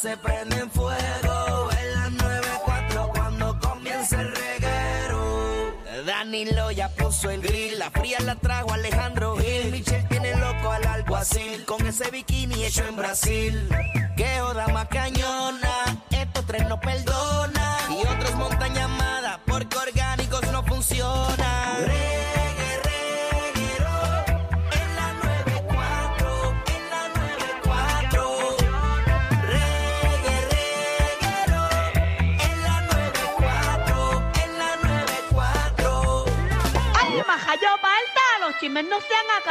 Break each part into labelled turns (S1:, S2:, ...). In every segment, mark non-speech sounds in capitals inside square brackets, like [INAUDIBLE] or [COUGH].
S1: se prende en fuego. En las 94 cuando comienza el reguero. Danilo ya puso el grill, la fría la trajo Alejandro Gil. Michelle tiene loco al alguacil con ese bikini hecho en Brasil. Que joda más cañona, estos tres no perdonan. Y otros montan llamada porque orgánicos no funcionan.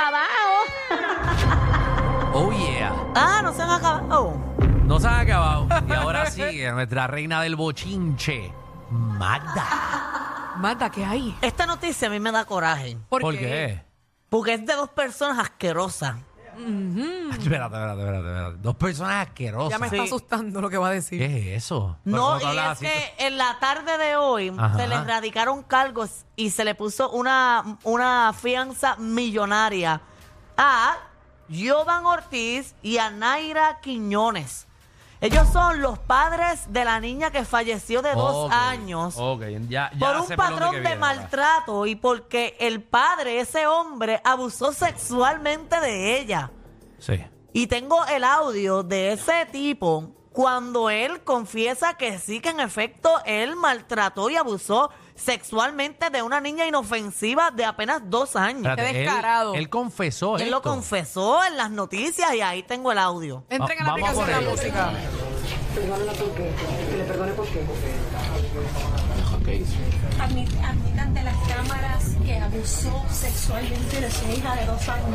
S2: Acabado.
S3: Oh yeah.
S2: Ah, no se han acabado.
S3: No se han acabado. Y ahora sigue nuestra reina del bochinche, Magda.
S4: Magda, ¿qué hay?
S2: Esta noticia a mí me da coraje.
S4: ¿Por,
S3: ¿Por qué?
S2: Porque es de dos personas asquerosas.
S3: Espérate, espérate, espérate, espérate. Dos personas asquerosas.
S4: Ya me
S2: Sí.
S4: está asustando lo que va a decir.
S3: ¿Qué es eso? ¿Por
S2: No,
S3: tú
S2: y
S3: hablas
S2: es
S3: así?
S2: que en la tarde de hoy
S3: Ajá.
S2: se le radicaron cargos y se le puso una, una fianza millonaria a Jovan Ortiz y a Naira Quiñones. Ellos son los padres de la niña que falleció de dos
S3: Ok,
S2: años
S3: Ok, ya, ya
S2: por un
S3: sé por dónde
S2: patrón
S3: que
S2: de
S3: viene ahora.
S2: maltrato y porque el padre, ese hombre, abusó sexualmente de ella.
S3: Sí.
S2: Y tengo el audio de ese tipo cuando él confiesa que sí, que en efecto él maltrató y abusó sexualmente de una niña inofensiva de apenas dos años.
S4: Qué
S3: él-
S4: descarado.
S3: Él, confesó
S2: Él lo
S3: esto.
S2: confesó en las noticias y ahí tengo el audio.
S4: Entren en
S3: Va-
S4: la
S3: vamos a
S4: aplicación de la música.
S5: Admit- admite ante las cámaras que abusó sexualmente de su hija de dos años.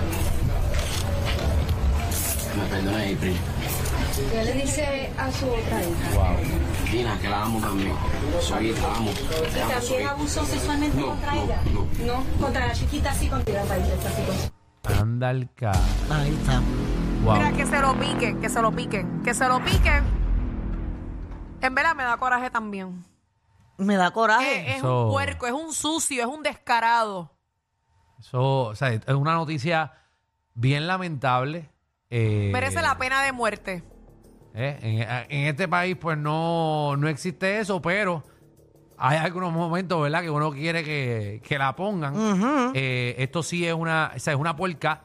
S6: Me perdona April.
S5: ¿Qué le dice a su otra hija?
S6: Wow. Dina, que la amo también. Soy, la amo. Te amo.
S5: ¿También abusó sexualmente
S6: No,
S5: contra
S6: no,
S5: ella?
S6: no.
S5: contra la chiquita sí, contra la esta situación.
S3: Anda el ca...
S2: Ahí está.
S3: Wow.
S4: Mira, que se lo piquen, que se lo piquen, que se lo piquen. En verdad me da coraje también.
S2: Me da coraje.
S4: Es un puerco, es un sucio, es un descarado.
S3: Eso, o sea, es una noticia bien lamentable. eh,
S4: Merece la pena de muerte.
S3: Eh, en, en este país, pues no, no existe eso, pero hay algunos momentos, ¿verdad?, que uno quiere que, que la pongan. Eh, esto sí es una, o sea, es una puerca,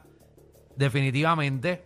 S3: definitivamente.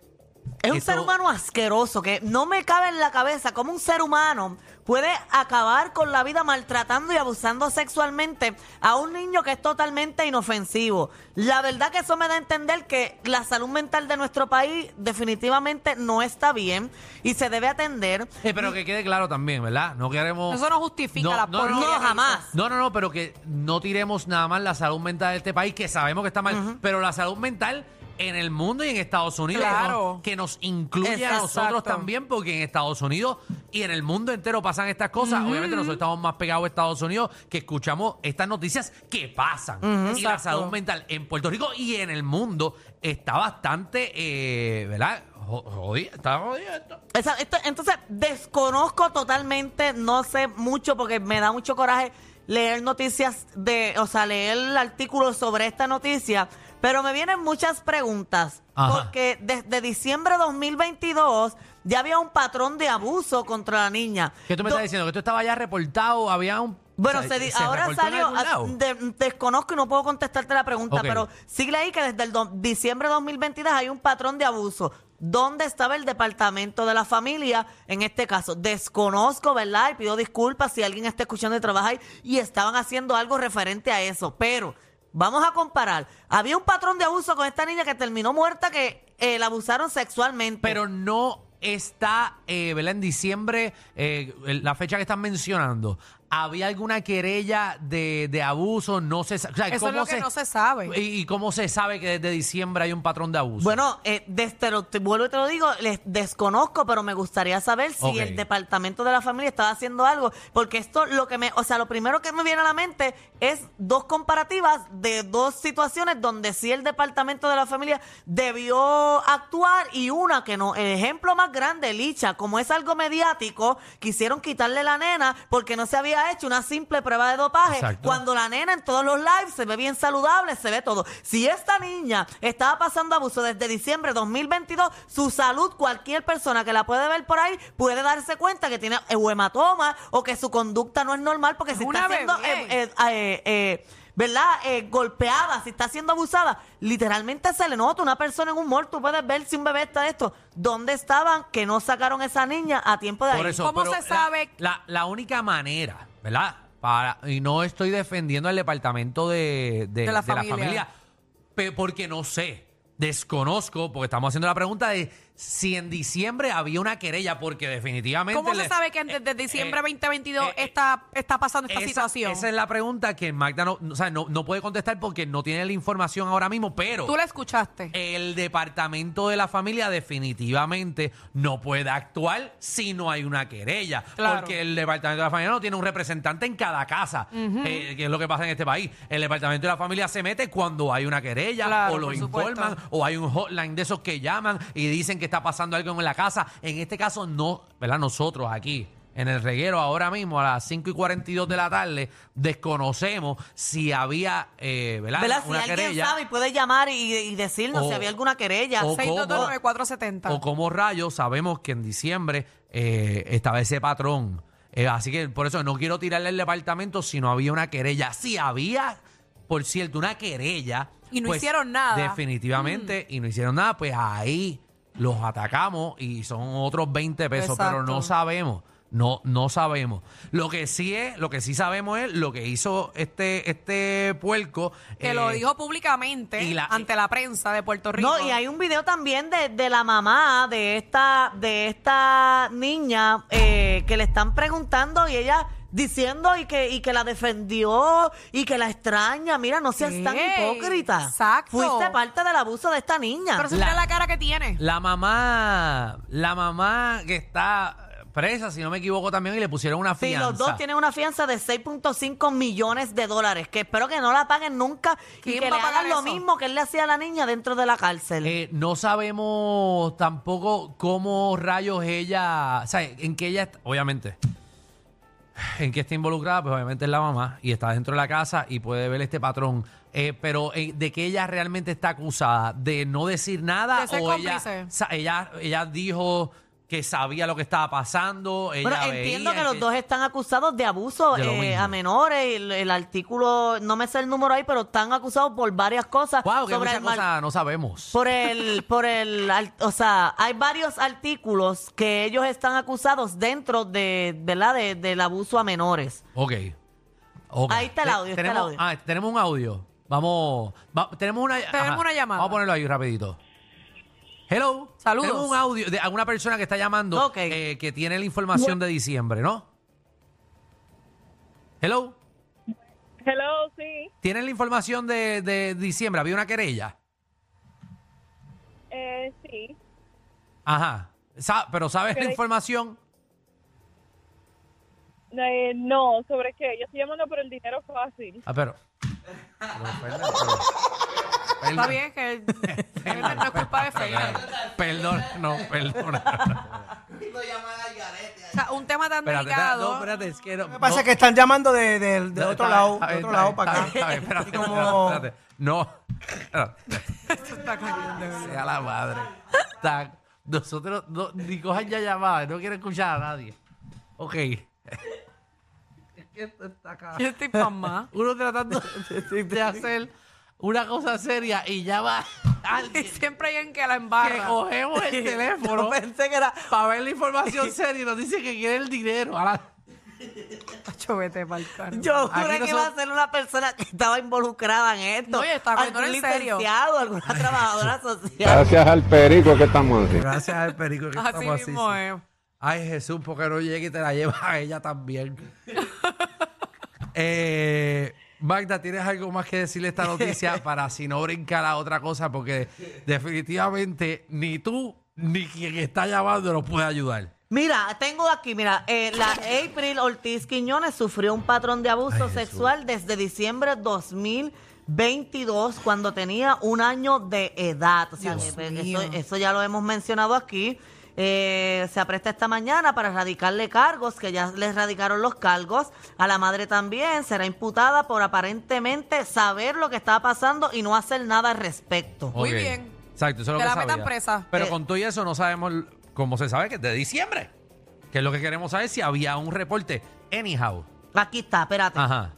S2: Es un
S3: Esto-
S2: ser humano asqueroso que no me cabe en la cabeza cómo un ser humano puede acabar con la vida maltratando y abusando sexualmente a un niño que es totalmente inofensivo. La verdad que eso me da a entender que la salud mental de nuestro país definitivamente no está bien y se debe atender.
S3: Eh, pero que quede claro también, ¿verdad? No queremos...
S4: Eso no justifica
S3: No,
S4: la
S3: no, no,
S4: porquería
S2: no,
S4: que
S2: jamás.
S3: No, no, no, pero que no tiremos nada más la salud mental de este país, que sabemos que está mal, pero la salud mental en el mundo y en Estados Unidos, que
S4: Claro.
S3: nos- que nos incluye a
S2: Exacto.
S3: nosotros también, porque en Estados Unidos y en el mundo entero pasan estas cosas. Obviamente nosotros estamos más pegados a Estados Unidos, que escuchamos estas noticias que pasan. y la
S2: Exacto.
S3: salud mental en Puerto Rico y en el mundo está bastante, eh, ¿verdad? Jo- Jodida, está jodida esto.
S2: Esa- esto- entonces, desconozco totalmente, no sé mucho porque me da mucho coraje leer noticias de, o sea, leer el artículo sobre esta noticia, pero me vienen muchas preguntas.
S3: Ajá.
S2: Porque desde diciembre de 2022 ya había un patrón de abuso contra la niña.
S3: ¿Qué tú me
S2: Do-
S3: estás diciendo? ¿Que esto estaba ya reportado? ¿Había un...?
S2: bueno,
S3: o sea,
S2: se di- ahora
S3: reportó en
S2: salió,
S3: algún lado?
S2: de- desconozco y no puedo contestarte la pregunta,
S3: Ok.
S2: pero sigue ahí que desde el do- diciembre de 2022 hay un patrón de abuso. ¿Dónde estaba el departamento de la familia en este caso? Desconozco, ¿verdad? Y pido disculpas si alguien está escuchando y trabaja ahí y estaban haciendo algo referente a eso, pero vamos a comparar. Había un patrón de abuso con esta niña que terminó muerta que eh, la abusaron sexualmente.
S3: Pero no está, eh, ¿verdad? En diciembre, eh, la fecha que están mencionando, ¿había alguna querella de, de abuso? No se sa- o sea,
S4: Eso es
S3: ¿cómo
S4: lo que no se sabe.
S3: ¿Y, y cómo se sabe que desde diciembre hay un patrón de abuso?
S2: Bueno, eh, desde lo, te vuelvo y te lo digo, les desconozco, pero me gustaría saber si
S3: Ok.
S2: el departamento de la familia estaba haciendo algo, porque esto lo que me, o sea, lo primero que me viene a la mente es dos comparativas de dos situaciones donde sí el departamento de la familia debió actuar y una que no. El ejemplo más grande, Licha, como es algo mediático, quisieron quitarle la nena porque no se había había hecho una simple prueba de dopaje.
S3: Exacto.
S2: Cuando la nena en todos los lives se ve bien saludable, se ve todo. Si esta niña estaba pasando abuso desde diciembre de 2022, su salud, cualquier persona que la puede ver por ahí puede darse cuenta que tiene hematoma o que su conducta no es normal porque
S4: una
S2: está eh, eh, eh, eh, ¿verdad? Eh, golpeada, si está siendo abusada, literalmente se le nota una persona en un mall, tú puedes ver si un bebé está esto. ¿Dónde estaban que no sacaron esa niña a tiempo de
S3: Por
S2: ahí?
S3: eso,
S4: ¿Cómo se
S3: la-
S4: sabe?
S3: La, la única manera, ¿verdad? Para, y no estoy defendiendo al departamento de, de-
S4: De la
S3: de la
S4: familia.
S3: familia, porque no sé, desconozco, porque estamos haciendo la pregunta de si en diciembre había una querella, porque definitivamente...
S4: ¿Cómo se
S3: le-
S4: sabe que antes de
S3: eh,
S4: diciembre
S3: eh,
S4: 2022
S3: eh, eh,
S4: está, está pasando esta
S3: esa,
S4: situación?
S3: esa es la pregunta que Magda no, o sea, no, no puede contestar porque no tiene la información ahora mismo, pero...
S4: ¿Tú la escuchaste?
S3: El departamento de la familia definitivamente no puede actuar si no hay una querella.
S4: Claro.
S3: Porque el departamento de la familia no tiene un representante en cada casa, eh, que es lo que pasa en este país. El departamento de la familia se mete cuando hay una querella
S4: Claro,
S3: o lo
S4: por supuesto.
S3: informan o hay un hotline de esos que llaman y dicen que está pasando algo en la casa. En este caso no, ¿verdad? Nosotros aquí. En el reguero ahora mismo a las 5 y 42 de la tarde desconocemos si había eh, ¿verdad?
S2: ¿Verdad? Si
S3: una
S2: alguien
S3: querella
S2: sabe y puede llamar y, y decirnos
S3: O-
S2: si había alguna querella.
S3: o-
S4: 6229470.
S3: o como rayos sabemos que en diciembre eh, estaba ese patrón. Eh, así que por eso no quiero tirarle el departamento si no había una querella. Si había, por cierto, una querella.
S4: Y no
S3: pues,
S4: hicieron nada. Mm.
S3: Definitivamente, y no hicieron nada, pues ahí los atacamos y son otros 20 pesos, pero no sabemos. No, no sabemos. Lo que sí es, lo que sí sabemos es lo que hizo este, este puerco.
S4: que
S3: eh,
S4: lo dijo públicamente
S3: y la-
S4: ante la prensa de Puerto Rico.
S2: No, y hay un video también de, de la mamá de esta, de esta niña eh, que le están preguntando y ella diciendo y que, y que la defendió y que la extraña. Mira, no seas tan
S4: Ey,
S2: hipócrita.
S4: exacto.
S2: Fuiste parte del abuso de esta niña.
S4: Pero se
S3: La-
S4: mira la cara que tiene.
S3: La mamá, la mamá que está presa, si no me equivoco también, y le pusieron una
S2: Sí,
S3: fianza.
S2: los dos tienen una fianza de 6.5 millones de dólares, que espero que no la paguen nunca y
S4: ¿Quién
S2: que
S4: va
S2: le
S4: a pagar
S2: hagan lo
S4: eso?
S2: mismo que él le hacía a la niña dentro de la cárcel.
S3: Eh, no sabemos tampoco cómo rayos ella, o sea, en que ella, está- obviamente, en qué está involucrada, pues obviamente es la mamá y está dentro de la casa y puede ver este patrón. Eh, pero eh, de que ella realmente está acusada de no decir nada
S4: De ser
S3: o ella,
S4: cómplice.
S3: sa- ella, ella dijo que sabía lo que estaba pasando. Ella
S2: Bueno, entiendo
S3: veía
S2: que los dos están acusados de abuso
S3: De
S2: eh, a menores. El, el artículo, no me sé el número ahí, pero están acusados por varias cosas.
S3: Wow, que
S2: sobre
S3: muchas
S2: mal-
S3: cosas no sabemos.
S2: Por el, por el, al- o sea, hay varios artículos que ellos están acusados dentro de, ¿verdad? De- del abuso a menores.
S3: Ok. Ok.
S2: Ahí está el
S3: Te-
S2: audio, está el
S3: tenemos,
S2: audio.
S3: ah, tenemos un audio. Vamos. va- tenemos una,
S4: Tenemos una llamada.
S3: Vamos a ponerlo ahí rapidito. Hello.
S4: Saludos.
S3: Tenemos un audio de alguna persona que está llamando
S2: Ok.
S3: eh, que tiene la información de diciembre, ¿no? Hello.
S7: Hello, sí.
S3: ¿Tienen la información de, de diciembre? ¿Había una querella?
S7: Eh, sí.
S3: Ajá. Sa- pero ¿sabes la información?
S7: Eh, no, ¿sobre qué? Yo estoy llamando por el dinero fácil.
S3: Ah, pero. pero, Fernan, pero-
S4: Está bien que no es culpa de Fernan.
S3: Perdón, no, perdón.
S4: O sea, un tema tan
S3: Espérate, espérate,
S4: delicado.
S3: no, espérate, es que no-
S8: Lo que pasa
S3: no-
S8: es que están llamando de, de- de
S3: No,
S8: otro lado, de otro lado para acá.
S3: está bien, espérate,
S8: Y como-
S3: espérate, espérate. No. Espérate.
S4: Está cañón, de verdad.
S3: Sea la madre. Está- nosotros no, ni cojan ya llamadas, no quiero escuchar a nadie. Ok. Esto está acá.
S4: Yo estoy pasmada.
S3: Uno tratando de hacer una cosa seria y llama [LAUGHS] a
S4: Y
S3: alguien
S4: siempre hay en que la
S3: que
S4: embarra.
S3: cogemos el [LAUGHS] teléfono
S2: Yo pensé que era.
S3: para ver la información [LAUGHS] seria y nos dice que quiere el dinero. A la-
S4: Tacho, vete pa'l carajo.
S2: Yo
S3: Aquí
S2: juré
S3: no
S2: que iba
S3: son-
S2: a ser una persona que estaba involucrada en esto.
S4: No,
S2: algún
S4: cogiendo en serio.
S2: licenciado, alguna trabajadora social.
S9: Gracias al perico que estamos así.
S3: Gracias al perico que
S4: Así
S3: estamos así.
S4: mismo
S3: sí.
S4: es.
S3: Ay, Jesús, porque no llegue y te la llevas a ella también. eh, Magda, ¿tienes algo más que decirle esta noticia [LAUGHS] para si no brincar a otra cosa? Porque definitivamente ni tú ni quien está llamando nos puede ayudar.
S2: Mira, tengo aquí, mira, eh, la April Ortiz Quiñones sufrió un patrón de abuso
S3: Ay,
S2: sexual desde diciembre 2022, cuando tenía un año de edad. O sea, pues, eso ya lo hemos mencionado aquí. Eh, se apresta esta mañana para radicarle cargos, que ya les radicaron los cargos. A la madre también será imputada por aparentemente saber lo que estaba pasando y no hacer nada al respecto.
S4: Muy
S3: Ok.
S4: bien.
S3: Exacto, eso es lo
S4: Que
S3: que
S4: la metan
S3: sabía.
S4: presa.
S3: Pero
S2: Eh,
S3: con todo y eso no sabemos cómo se sabe que es de diciembre. Que es lo que queremos saber si había un reporte. Anyhow.
S2: Aquí está, espérate.
S3: Ajá.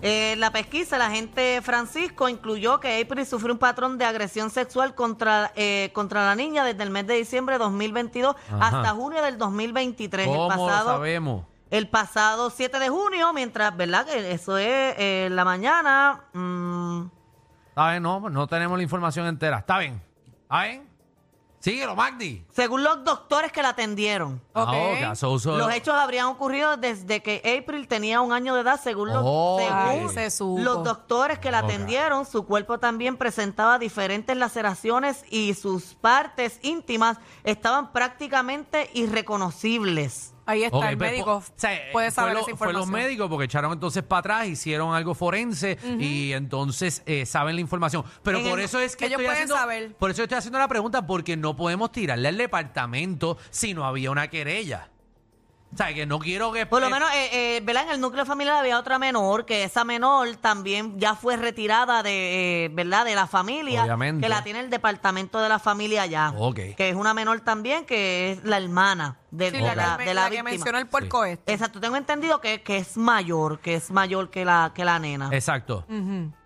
S2: Eh, la pesquisa, el agente Francisco incluyó que April sufrió un patrón de agresión sexual contra, eh, contra la niña desde el mes de diciembre de 2022
S3: Ajá.
S2: hasta junio del 2023.
S3: ¿Cómo
S2: el
S3: lo
S2: pasado,
S3: sabemos?
S2: El pasado 7 de junio, mientras, ¿verdad? Que eso es eh, la mañana. mm,
S3: Está bien, no, no tenemos la información entera. Está bien. ¿Está bien? Síguelo, Magdi.
S2: según los doctores que la atendieron.
S4: Ok.
S3: Ah, ok, so- so-
S2: Los hechos habrían ocurrido desde que April tenía un año de edad, según los,
S3: Oh,
S2: según
S4: Ay, se supo.
S2: los doctores que la
S3: Ok.
S2: atendieron. Su cuerpo también presentaba diferentes laceraciones y sus partes íntimas estaban prácticamente irreconocibles.
S4: Ahí está,
S3: Ok,
S4: el
S3: pues,
S4: médico
S3: po- o sea,
S4: puede saber
S3: fue, lo-
S4: esa
S3: fue
S4: información.
S3: los médicos porque echaron entonces para atrás, hicieron algo forense y entonces eh, saben la información. Pero
S2: En
S3: por
S2: el-
S3: eso es que
S4: ellos
S3: estoy
S4: pueden
S3: haciendo,
S4: saber.
S3: por eso estoy haciendo la pregunta porque no podemos tirarle al departamento si no había una querella. O sea, que no quiero que
S2: Por lo
S3: eh,
S2: menos, eh, eh, ¿verdad? En el núcleo familiar había otra menor, que esa menor también ya fue retirada de, eh, ¿verdad? De la familia.
S3: Obviamente.
S2: Que la tiene el departamento de la familia ya.
S3: Ok.
S2: Que es una menor también, que es la hermana de,
S4: Sí,
S2: de
S4: la,
S2: la,
S4: que-
S2: de la
S4: la que
S2: víctima.
S4: mencionó el puerco este.
S2: Exacto, tengo entendido que, que es mayor, que es mayor que la, que la nena.
S3: Exacto.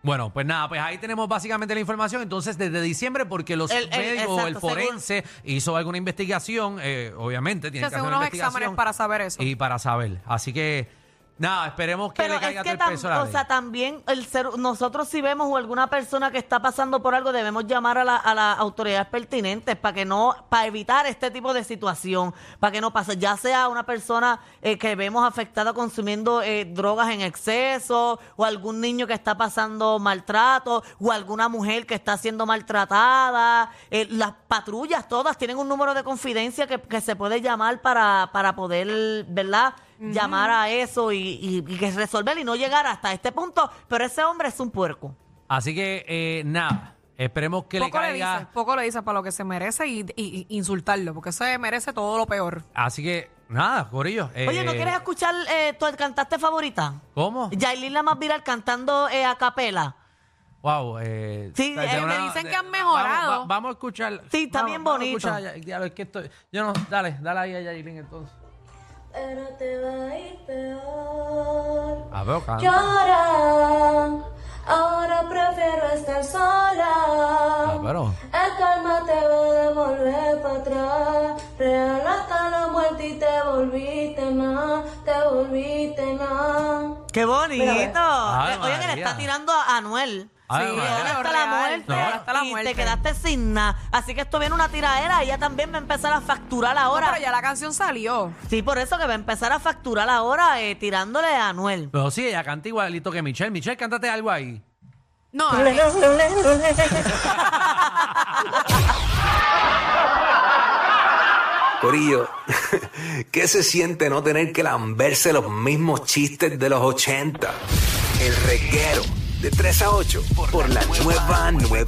S3: Bueno, pues nada, pues ahí tenemos básicamente la información. Entonces, desde diciembre, porque los
S2: El- el-
S3: médicos,
S2: exacto,
S3: el forense, hizo alguna investigación, eh, obviamente, tiene que hacer una
S4: unos
S3: investigación.
S4: exámenes para saber eso.
S3: Y para saber. Así que, nada, esperemos que
S2: Pero
S3: le caiga
S2: es que
S3: todo el
S2: tam-
S3: peso a la
S2: o
S3: ley.
S2: sea, también el ser, nosotros si vemos o alguna persona que está pasando por algo, debemos llamar a, la- a las autoridades pertinentes para que no, para evitar este tipo de situación, para que no pase, ya sea una persona eh, que vemos afectada consumiendo eh, drogas en exceso, o algún niño que está pasando maltrato, o alguna mujer que está siendo maltratada. Eh, las patrullas todas tienen un número de confidencia que, que se puede llamar para, para poder, ¿verdad? Llamar a eso y, y- y que resolver y no llegar hasta este punto. Pero ese hombre es un puerco.
S3: Así que, eh, nada, esperemos que le
S4: poco le
S3: caiga.
S4: dice, poco le dice para lo que se merece y, y- y insultarlo, porque se merece todo lo peor.
S3: Así que, nada, Corillo.
S2: Oye, ¿no
S3: eh,
S2: quieres escuchar eh, tu cantante favorita?
S3: ¿Cómo?
S2: Yailin la más viral cantando eh, a capela.
S3: Wow. Eh,
S2: Sí,
S3: de
S2: eh,
S4: me dicen que han mejorado.
S3: Vamos, va- vamos a escuchar.
S2: Sí, está
S3: vamos-
S2: bien
S3: vamos a
S2: bonito.
S3: Ya- diablo, es que estoy. Yo no, dale, dale ahí a Yailin entonces.
S5: Pero te va a ir peor.
S3: A ver.
S5: Llora, ahora prefiero estar sola.
S3: Ah, pero.
S5: El calma te va a devolver para atrás. Real hasta la muerte y te volviste nada, te volviste nada.
S2: ¡Qué bonito! Que le está tirando a Anuel.
S3: Ay,
S2: Sí, hasta
S4: Real,
S2: la muerte.
S4: no, hasta la
S2: y
S4: muerte.
S2: te quedaste sin nada. Así que esto viene una tiradera. Ella también va a empezar a facturar ahora.
S4: No, pero ya la canción salió.
S2: Sí, por eso que va a empezar a facturar ahora eh, tirándole a Anuel.
S3: Pero sí, ella canta igualito que Michelle. Michelle, cántate algo ahí.
S4: No, [LAUGHS]
S8: Corillo, [LAUGHS] ¿qué se siente no tener que lamberse los mismos chistes de los 80? El reguero de 3 a 8 por la nueva 9.